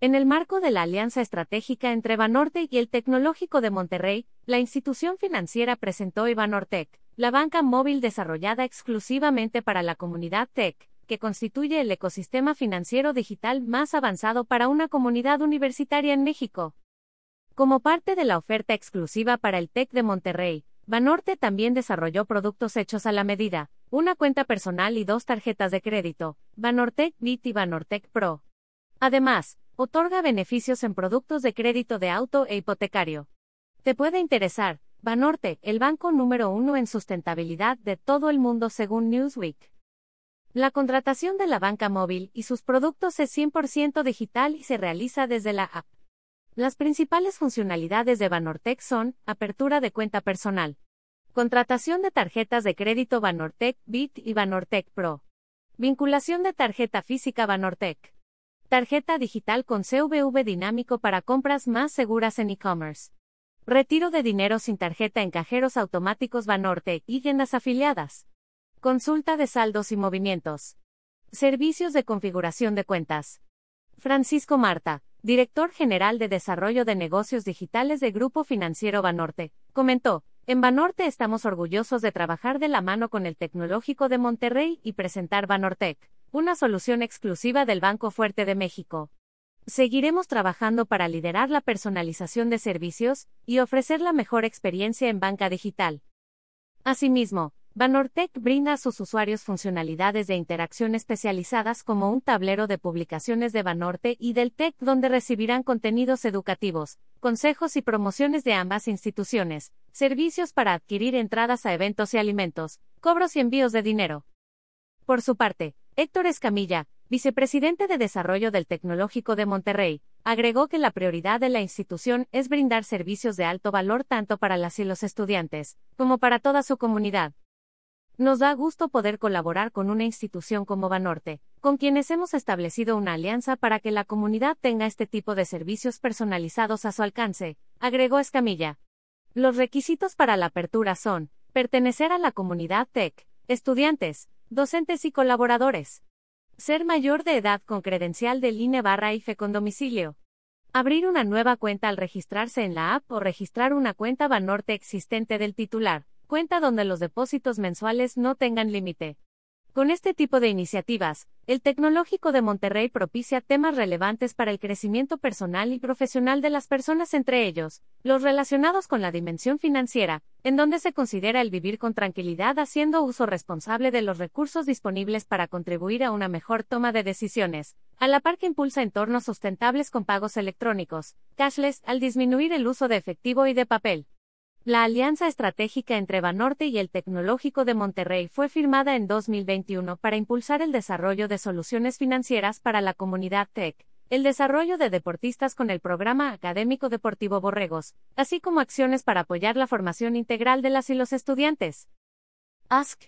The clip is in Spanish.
En el marco de la alianza estratégica entre Banorte y el Tecnológico de Monterrey, la institución financiera presentó Ibanortec, la banca móvil desarrollada exclusivamente para la comunidad tech, que constituye el ecosistema financiero digital más avanzado para una comunidad universitaria en México. Como parte de la oferta exclusiva para el TEC de Monterrey, Banorte también desarrolló productos hechos a la medida, una cuenta personal y dos tarjetas de crédito, Banortec Bit y Banortec Pro. Además, otorga beneficios en productos de crédito de auto e hipotecario. Te puede interesar, Banorte, el banco número uno en sustentabilidad de todo el mundo según Newsweek. La contratación de la banca móvil y sus productos es 100% digital y se realiza desde la app. Las principales funcionalidades de Banortec son, apertura de cuenta personal, contratación de tarjetas de crédito Banortec Bit y Banortec Pro, vinculación de tarjeta física Banortec Tarjeta digital con CVV dinámico para compras más seguras en e-commerce. Retiro de dinero sin tarjeta en cajeros automáticos Banorte y tiendas afiliadas. Consulta de saldos y movimientos. Servicios de configuración de cuentas. Francisco Marta, director general de Desarrollo de Negocios Digitales de Grupo Financiero Banorte, comentó, en Banorte estamos orgullosos de trabajar de la mano con el Tecnológico de Monterrey y presentar Banortec una solución exclusiva del Banco Fuerte de México. Seguiremos trabajando para liderar la personalización de servicios y ofrecer la mejor experiencia en banca digital. Asimismo, Banortec brinda a sus usuarios funcionalidades de interacción especializadas como un tablero de publicaciones de Banorte y del TEC donde recibirán contenidos educativos, consejos y promociones de ambas instituciones, servicios para adquirir entradas a eventos y alimentos, cobros y envíos de dinero. Por su parte, Héctor Escamilla, vicepresidente de Desarrollo del Tecnológico de Monterrey, agregó que la prioridad de la institución es brindar servicios de alto valor tanto para las y los estudiantes, como para toda su comunidad. Nos da gusto poder colaborar con una institución como Banorte, con quienes hemos establecido una alianza para que la comunidad tenga este tipo de servicios personalizados a su alcance, agregó Escamilla. Los requisitos para la apertura son, pertenecer a la comunidad TEC, estudiantes, docentes y colaboradores. Ser mayor de edad con credencial del INE barra IFE con domicilio. Abrir una nueva cuenta al registrarse en la app o registrar una cuenta Banorte existente del titular, cuenta donde los depósitos mensuales no tengan límite. Con este tipo de iniciativas, el Tecnológico de Monterrey propicia temas relevantes para el crecimiento personal y profesional de las personas, entre ellos, los relacionados con la dimensión financiera, en donde se considera el vivir con tranquilidad haciendo uso responsable de los recursos disponibles para contribuir a una mejor toma de decisiones, a la par que impulsa entornos sustentables con pagos electrónicos, cashless, al disminuir el uso de efectivo y de papel. La alianza estratégica entre Banorte y el Tecnológico de Monterrey fue firmada en 2021 para impulsar el desarrollo de soluciones financieras para la comunidad tech, el desarrollo de deportistas con el programa académico deportivo Borregos, así como acciones para apoyar la formación integral de las y los estudiantes. Ask